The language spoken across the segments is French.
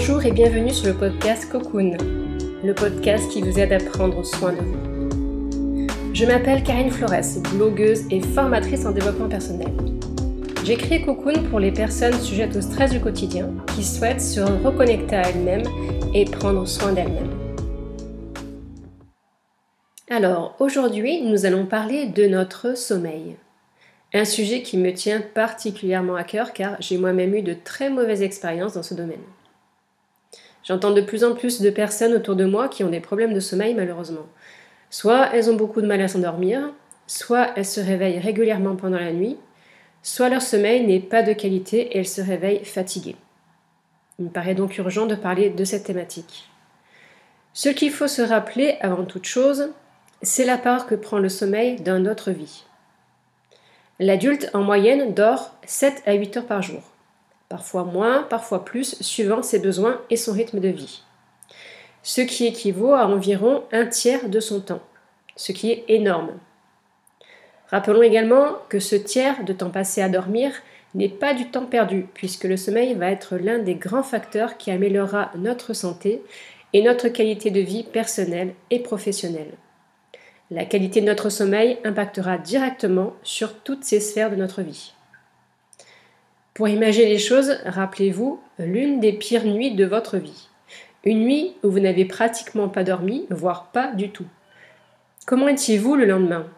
Bonjour et bienvenue sur le podcast Cocoon, le podcast qui vous aide à prendre soin de vous. Je m'appelle Karine Flores, blogueuse et formatrice en développement personnel. J'ai créé Cocoon pour les personnes sujettes au stress du quotidien qui souhaitent se reconnecter à elles-mêmes et prendre soin d'elles-mêmes. Alors, aujourd'hui, nous allons parler de notre sommeil. Un sujet qui me tient particulièrement à cœur car j'ai moi-même eu de très mauvaises expériences dans ce domaine. J'entends de plus en plus de personnes autour de moi qui ont des problèmes de sommeil malheureusement. Soit elles ont beaucoup de mal à s'endormir, soit elles se réveillent régulièrement pendant la nuit, soit leur sommeil n'est pas de qualité et elles se réveillent fatiguées. Il me paraît donc urgent de parler de cette thématique. Ce qu'il faut se rappeler avant toute chose, c'est la part que prend le sommeil dans notre vie. L'adulte en moyenne dort 7 à 8 heures par jour parfois moins, parfois plus, suivant ses besoins et son rythme de vie. Ce qui équivaut à environ un tiers de son temps, ce qui est énorme. Rappelons également que ce tiers de temps passé à dormir n'est pas du temps perdu, puisque le sommeil va être l'un des grands facteurs qui améliorera notre santé et notre qualité de vie personnelle et professionnelle. La qualité de notre sommeil impactera directement sur toutes ces sphères de notre vie. Pour imaginer les choses, rappelez-vous l'une des pires nuits de votre vie. Une nuit où vous n'avez pratiquement pas dormi, voire pas du tout. Comment étiez-vous le lendemain?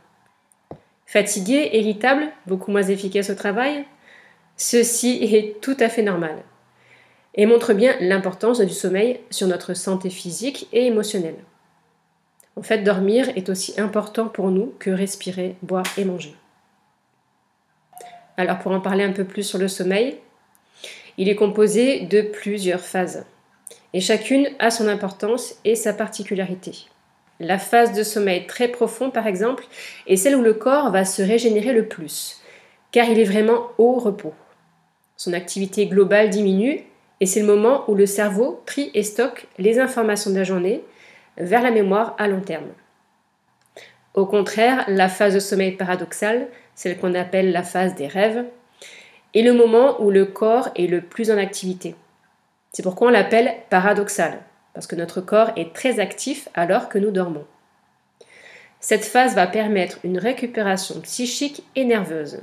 Fatigué, irritable, beaucoup moins efficace au travail? Ceci est tout à fait normal et montre bien l'importance du sommeil sur notre santé physique et émotionnelle. En fait, dormir est aussi important pour nous que respirer, boire et manger. Alors pour en parler un peu plus sur le sommeil, il est composé de plusieurs phases. Et chacune a son importance et sa particularité. La phase de sommeil très profond, par exemple, est celle où le corps va se régénérer le plus, car il est vraiment au repos. Son activité globale diminue et c'est le moment où le cerveau trie et stocke les informations de la journée vers la mémoire à long terme. Au contraire, la phase de sommeil paradoxal, celle qu'on appelle la phase des rêves, est le moment où le corps est le plus en activité. C'est pourquoi on l'appelle paradoxal, parce que notre corps est très actif alors que nous dormons. Cette phase va permettre une récupération psychique et nerveuse.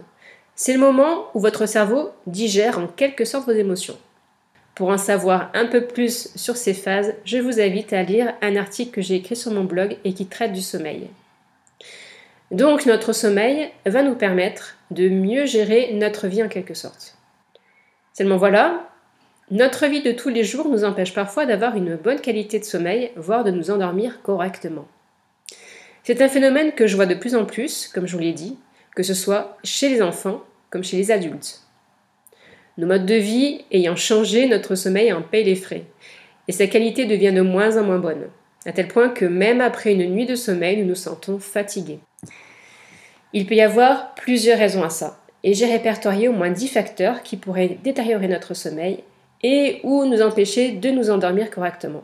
C'est le moment où votre cerveau digère en quelque sorte vos émotions. Pour en savoir un peu plus sur ces phases, je vous invite à lire un article que j'ai écrit sur mon blog et qui traite du sommeil. Donc notre sommeil va nous permettre de mieux gérer notre vie en quelque sorte. Seulement voilà, notre vie de tous les jours nous empêche parfois d'avoir une bonne qualité de sommeil, voire de nous endormir correctement. C'est un phénomène que je vois de plus en plus, comme je vous l'ai dit, que ce soit chez les enfants comme chez les adultes. Nos modes de vie ayant changé, notre sommeil en paye les frais, et sa qualité devient de moins en moins bonne, à tel point que même après une nuit de sommeil, nous nous sentons fatigués. Il peut y avoir plusieurs raisons à ça, et j'ai répertorié au moins 10 facteurs qui pourraient détériorer notre sommeil et ou nous empêcher de nous endormir correctement.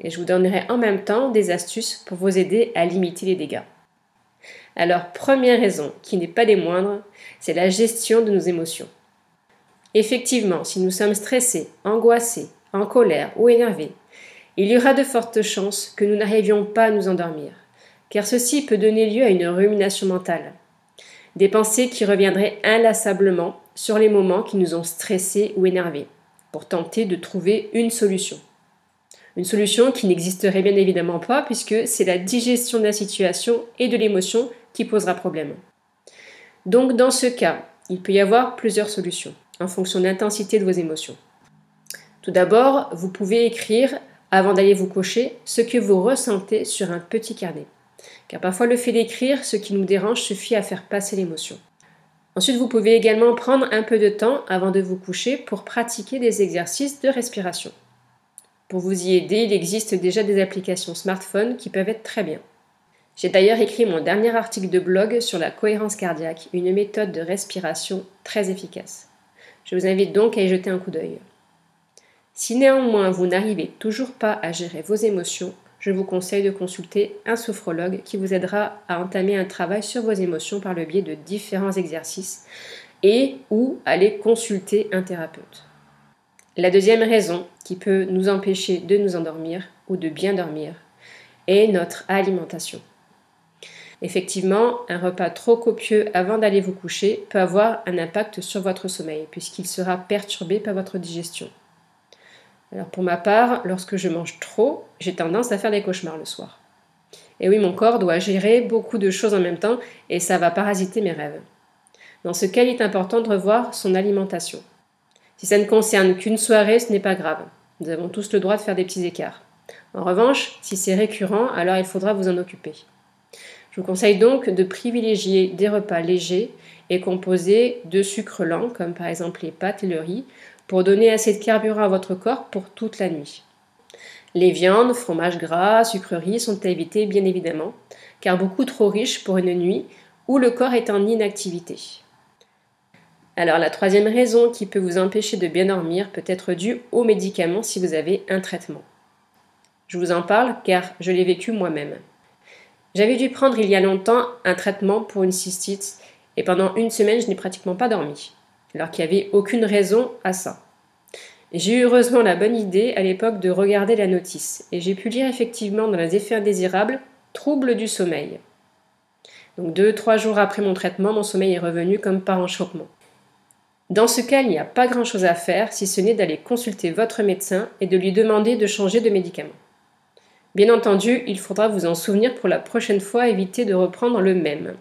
Et je vous donnerai en même temps des astuces pour vous aider à limiter les dégâts. Alors, première raison, qui n'est pas des moindres, c'est la gestion de nos émotions. Effectivement, si nous sommes stressés, angoissés, en colère ou énervés, il y aura de fortes chances que nous n'arrivions pas à nous endormir, car ceci peut donner lieu à une rumination mentale, des pensées qui reviendraient inlassablement sur les moments qui nous ont stressés ou énervés, pour tenter de trouver une solution. Une solution qui n'existerait bien évidemment pas puisque c'est la digestion de la situation et de l'émotion qui posera problème. Donc dans ce cas, il peut y avoir plusieurs solutions en fonction de l'intensité de vos émotions. Tout d'abord, vous pouvez écrire, avant d'aller vous coucher, ce que vous ressentez sur un petit carnet car parfois le fait d'écrire ce qui nous dérange suffit à faire passer l'émotion. Ensuite, vous pouvez également prendre un peu de temps avant de vous coucher pour pratiquer des exercices de respiration. Pour vous y aider, il existe déjà des applications smartphone qui peuvent être très bien. J'ai d'ailleurs écrit mon dernier article de blog sur la cohérence cardiaque, une méthode de respiration très efficace. Je vous invite donc à y jeter un coup d'œil. Si néanmoins vous n'arrivez toujours pas à gérer vos émotions, je vous conseille de consulter un sophrologue qui vous aidera à entamer un travail sur vos émotions par le biais de différents exercices et ou aller consulter un thérapeute. La deuxième raison qui peut nous empêcher de nous endormir ou de bien dormir est notre alimentation. Effectivement, un repas trop copieux avant d'aller vous coucher peut avoir un impact sur votre sommeil puisqu'il sera perturbé par votre digestion. Alors pour ma part, lorsque je mange trop, j'ai tendance à faire des cauchemars le soir. Et oui, mon corps doit gérer beaucoup de choses en même temps et ça va parasiter mes rêves. Dans ce cas, il est important de revoir son alimentation. Si ça ne concerne qu'une soirée, ce n'est pas grave. Nous avons tous le droit de faire des petits écarts. En revanche, si c'est récurrent, alors il faudra vous en occuper. Je vous conseille donc de privilégier des repas légers et composés de sucres lents, comme par exemple les pâtes et le riz, pour donner assez de carburant à votre corps pour toute la nuit. Les viandes, fromages gras, sucreries sont à éviter bien évidemment, car beaucoup trop riches pour une nuit où le corps est en inactivité. Alors la troisième raison qui peut vous empêcher de bien dormir peut être due aux médicaments si vous avez un traitement. Je vous en parle car je l'ai vécu moi-même. J'avais dû prendre il y a longtemps un traitement pour une cystite et pendant une semaine je n'ai pratiquement pas dormi, alors qu'il n'y avait aucune raison à ça. J'ai eu heureusement la bonne idée à l'époque de regarder la notice et j'ai pu lire effectivement dans les effets indésirables troubles du sommeil. Donc deux, trois jours après mon traitement, mon sommeil est revenu comme par enchaînement. Dans ce cas, il n'y a pas grand-chose à faire si ce n'est d'aller consulter votre médecin et de lui demander de changer de médicament. Bien entendu, il faudra vous en souvenir pour la prochaine fois, éviter de reprendre le même.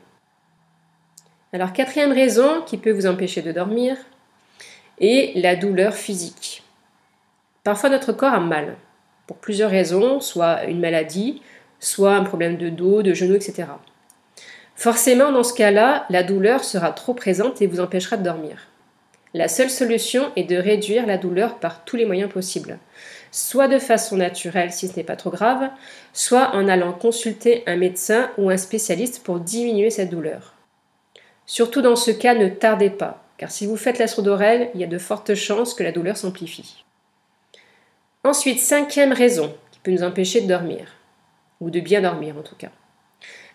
Alors, quatrième raison qui peut vous empêcher de dormir est la douleur physique. Parfois, notre corps a mal, pour plusieurs raisons, soit une maladie, soit un problème de dos, de genoux, etc. Forcément, dans ce cas-là, la douleur sera trop présente et vous empêchera de dormir. La seule solution est de réduire la douleur par tous les moyens possibles, soit de façon naturelle si ce n'est pas trop grave, soit en allant consulter un médecin ou un spécialiste pour diminuer cette douleur. Surtout dans ce cas, ne tardez pas, car si vous faites la sourde oreille, il y a de fortes chances que la douleur s'amplifie. Ensuite, cinquième raison qui peut nous empêcher de dormir, ou de bien dormir en tout cas.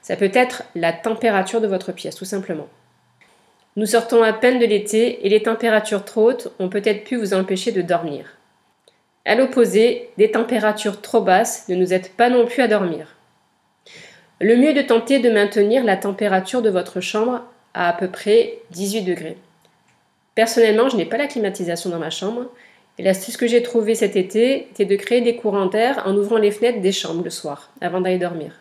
Ça peut être la température de votre pièce, tout simplement. Nous sortons à peine de l'été et les températures trop hautes ont peut-être pu vous empêcher de dormir. À l'opposé, des températures trop basses ne nous aident pas non plus à dormir. Le mieux est de tenter de maintenir la température de votre chambre à à peu près 18 degrés. Personnellement, je n'ai pas la climatisation dans ma chambre et l'astuce que j'ai trouvée cet été était de créer des courants d'air en ouvrant les fenêtres des chambres le soir avant d'aller dormir.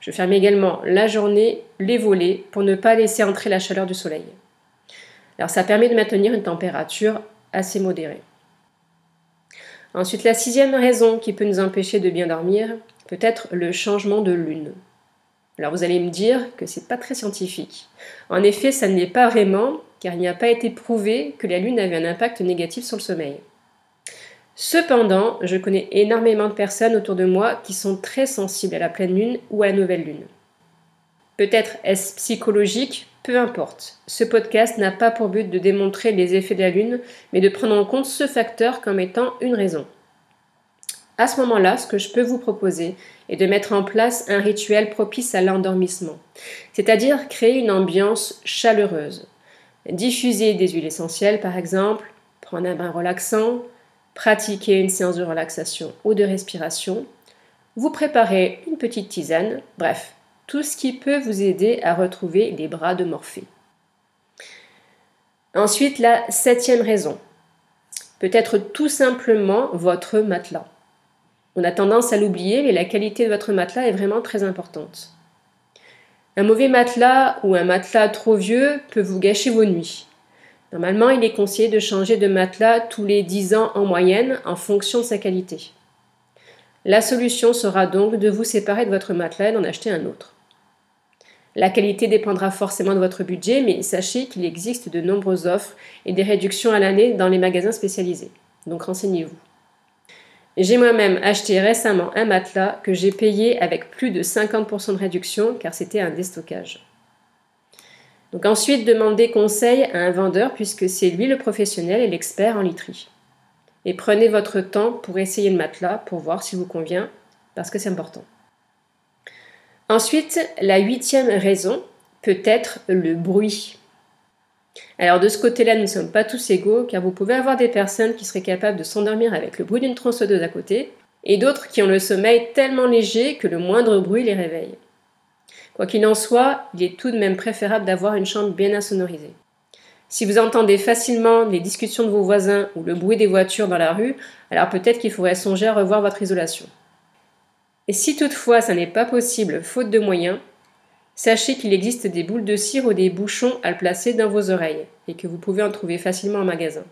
Je ferme également la journée les volets pour ne pas laisser entrer la chaleur du soleil. Alors ça permet de maintenir une température assez modérée. Ensuite, la sixième raison qui peut nous empêcher de bien dormir peut être le changement de lune. Alors vous allez me dire que c'est pas très scientifique. En effet, ça ne l'est pas vraiment, car il n'y a pas été prouvé que la lune avait un impact négatif sur le sommeil. Cependant, je connais énormément de personnes autour de moi qui sont très sensibles à la pleine lune ou à la nouvelle lune. Peut-être est-ce psychologique, peu importe. Ce podcast n'a pas pour but de démontrer les effets de la lune, mais de prendre en compte ce facteur comme étant une raison. À ce moment-là, ce que je peux vous proposer est de mettre en place un rituel propice à l'endormissement, c'est-à-dire créer une ambiance chaleureuse. Diffuser des huiles essentielles par exemple, prendre un bain relaxant, pratiquer une séance de relaxation ou de respiration, vous préparez une petite tisane, bref, tout ce qui peut vous aider à retrouver les bras de Morphée. Ensuite, la septième raison peut être tout simplement votre matelas. On a tendance à l'oublier, mais la qualité de votre matelas est vraiment très importante. Un mauvais matelas ou un matelas trop vieux peut vous gâcher vos nuits. Normalement, il est conseillé de changer de matelas tous les 10 ans en moyenne en fonction de sa qualité. La solution sera donc de vous séparer de votre matelas et d'en acheter un autre. La qualité dépendra forcément de votre budget, mais sachez qu'il existe de nombreuses offres et des réductions à l'année dans les magasins spécialisés. Donc renseignez-vous. J'ai moi-même acheté récemment un matelas que j'ai payé avec plus de 50% de réduction car c'était un déstockage. Donc ensuite, demandez conseil à un vendeur puisque c'est lui le professionnel et l'expert en literie. Et prenez votre temps pour essayer le matelas pour voir s'il vous convient parce que c'est important. Ensuite, la huitième raison peut être le bruit. Alors de ce côté-là, nous ne sommes pas tous égaux, car vous pouvez avoir des personnes qui seraient capables de s'endormir avec le bruit d'une tronçonneuse à côté, et d'autres qui ont le sommeil tellement léger que le moindre bruit les réveille. Quoi qu'il en soit, il est tout de même préférable d'avoir une chambre bien insonorisée. Si vous entendez facilement les discussions de vos voisins ou le bruit des voitures dans la rue, alors peut-être qu'il faudrait songer à revoir votre isolation. Et si toutefois ça n'est pas possible, faute de moyens, sachez qu'il existe des boules de cire ou des bouchons à placer dans vos oreilles et que vous pouvez en trouver facilement en magasin.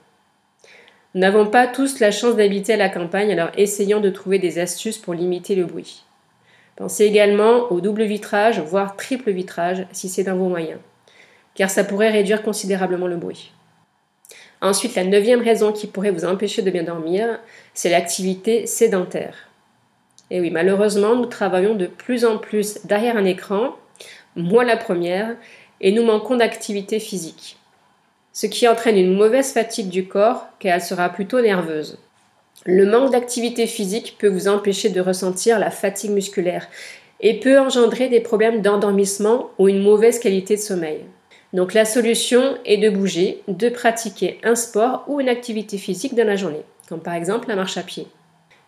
Nous n'avons pas tous la chance d'habiter à la campagne, alors essayons de trouver des astuces pour limiter le bruit. Pensez également au double vitrage, voire triple vitrage, si c'est dans vos moyens, car ça pourrait réduire considérablement le bruit. Ensuite, la neuvième raison qui pourrait vous empêcher de bien dormir, c'est l'activité sédentaire. Et oui, malheureusement, nous travaillons de plus en plus derrière un écran, moi la première, et nous manquons d'activité physique ce qui entraîne une mauvaise fatigue du corps car elle sera plutôt nerveuse. Le manque d'activité physique peut vous empêcher de ressentir la fatigue musculaire et peut engendrer des problèmes d'endormissement ou une mauvaise qualité de sommeil. Donc la solution est de bouger, de pratiquer un sport ou une activité physique dans la journée, comme par exemple la marche à pied.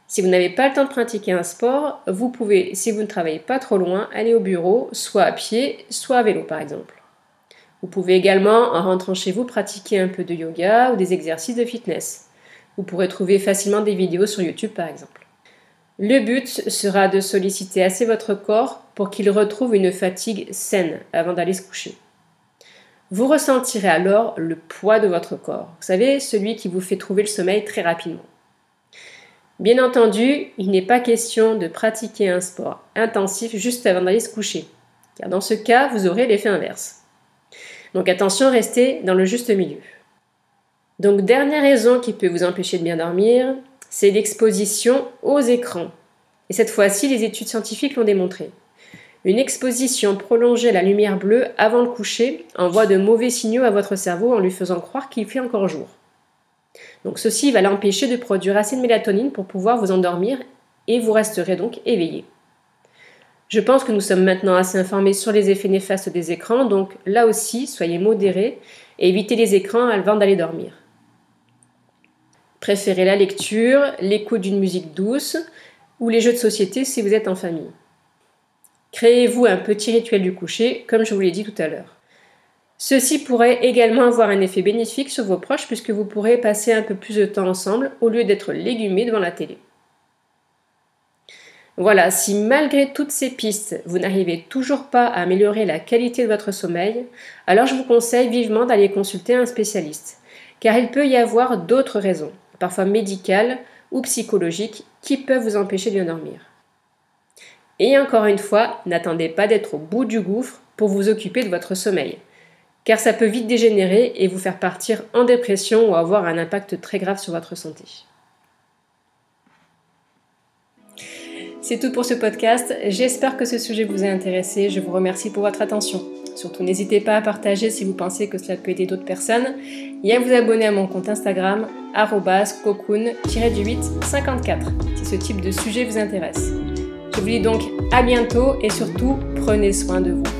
Si vous n'avez pas le temps de pratiquer un sport, vous pouvez, si vous ne travaillez pas trop loin, aller au bureau, soit à pied, soit à vélo par exemple. Vous pouvez également, en rentrant chez vous, pratiquer un peu de yoga ou des exercices de fitness. Vous pourrez trouver facilement des vidéos sur YouTube par exemple. Le but sera de solliciter assez votre corps pour qu'il retrouve une fatigue saine avant d'aller se coucher. Vous ressentirez alors le poids de votre corps, vous savez, celui qui vous fait trouver le sommeil très rapidement. Bien entendu, il n'est pas question de pratiquer un sport intensif juste avant d'aller se coucher, car dans ce cas, vous aurez l'effet inverse. Donc attention, restez dans le juste milieu. Donc dernière raison qui peut vous empêcher de bien dormir, c'est l'exposition aux écrans. Et cette fois-ci, les études scientifiques l'ont démontré. Une exposition prolongée à la lumière bleue avant le coucher envoie de mauvais signaux à votre cerveau en lui faisant croire qu'il fait encore jour. Donc ceci va l'empêcher de produire assez de mélatonine pour pouvoir vous endormir et vous resterez donc éveillé. Je pense que nous sommes maintenant assez informés sur les effets néfastes des écrans, donc là aussi, soyez modérés et évitez les écrans avant d'aller dormir. Préférez la lecture, l'écoute d'une musique douce ou les jeux de société si vous êtes en famille. Créez-vous un petit rituel du coucher, comme je vous l'ai dit tout à l'heure. Ceci pourrait également avoir un effet bénéfique sur vos proches puisque vous pourrez passer un peu plus de temps ensemble au lieu d'être légumés devant la télé. Voilà, si malgré toutes ces pistes, vous n'arrivez toujours pas à améliorer la qualité de votre sommeil, alors je vous conseille vivement d'aller consulter un spécialiste, car il peut y avoir d'autres raisons, parfois médicales ou psychologiques, qui peuvent vous empêcher de dormir. Et encore une fois, n'attendez pas d'être au bout du gouffre pour vous occuper de votre sommeil, car ça peut vite dégénérer et vous faire partir en dépression ou avoir un impact très grave sur votre santé. C'est tout pour ce podcast. J'espère que ce sujet vous a intéressé. Je vous remercie pour votre attention. Surtout, n'hésitez pas à partager si vous pensez que cela peut aider d'autres personnes et à vous abonner à mon compte Instagram cocoon-du854 si ce type de sujet vous intéresse. Je vous dis donc à bientôt et surtout prenez soin de vous.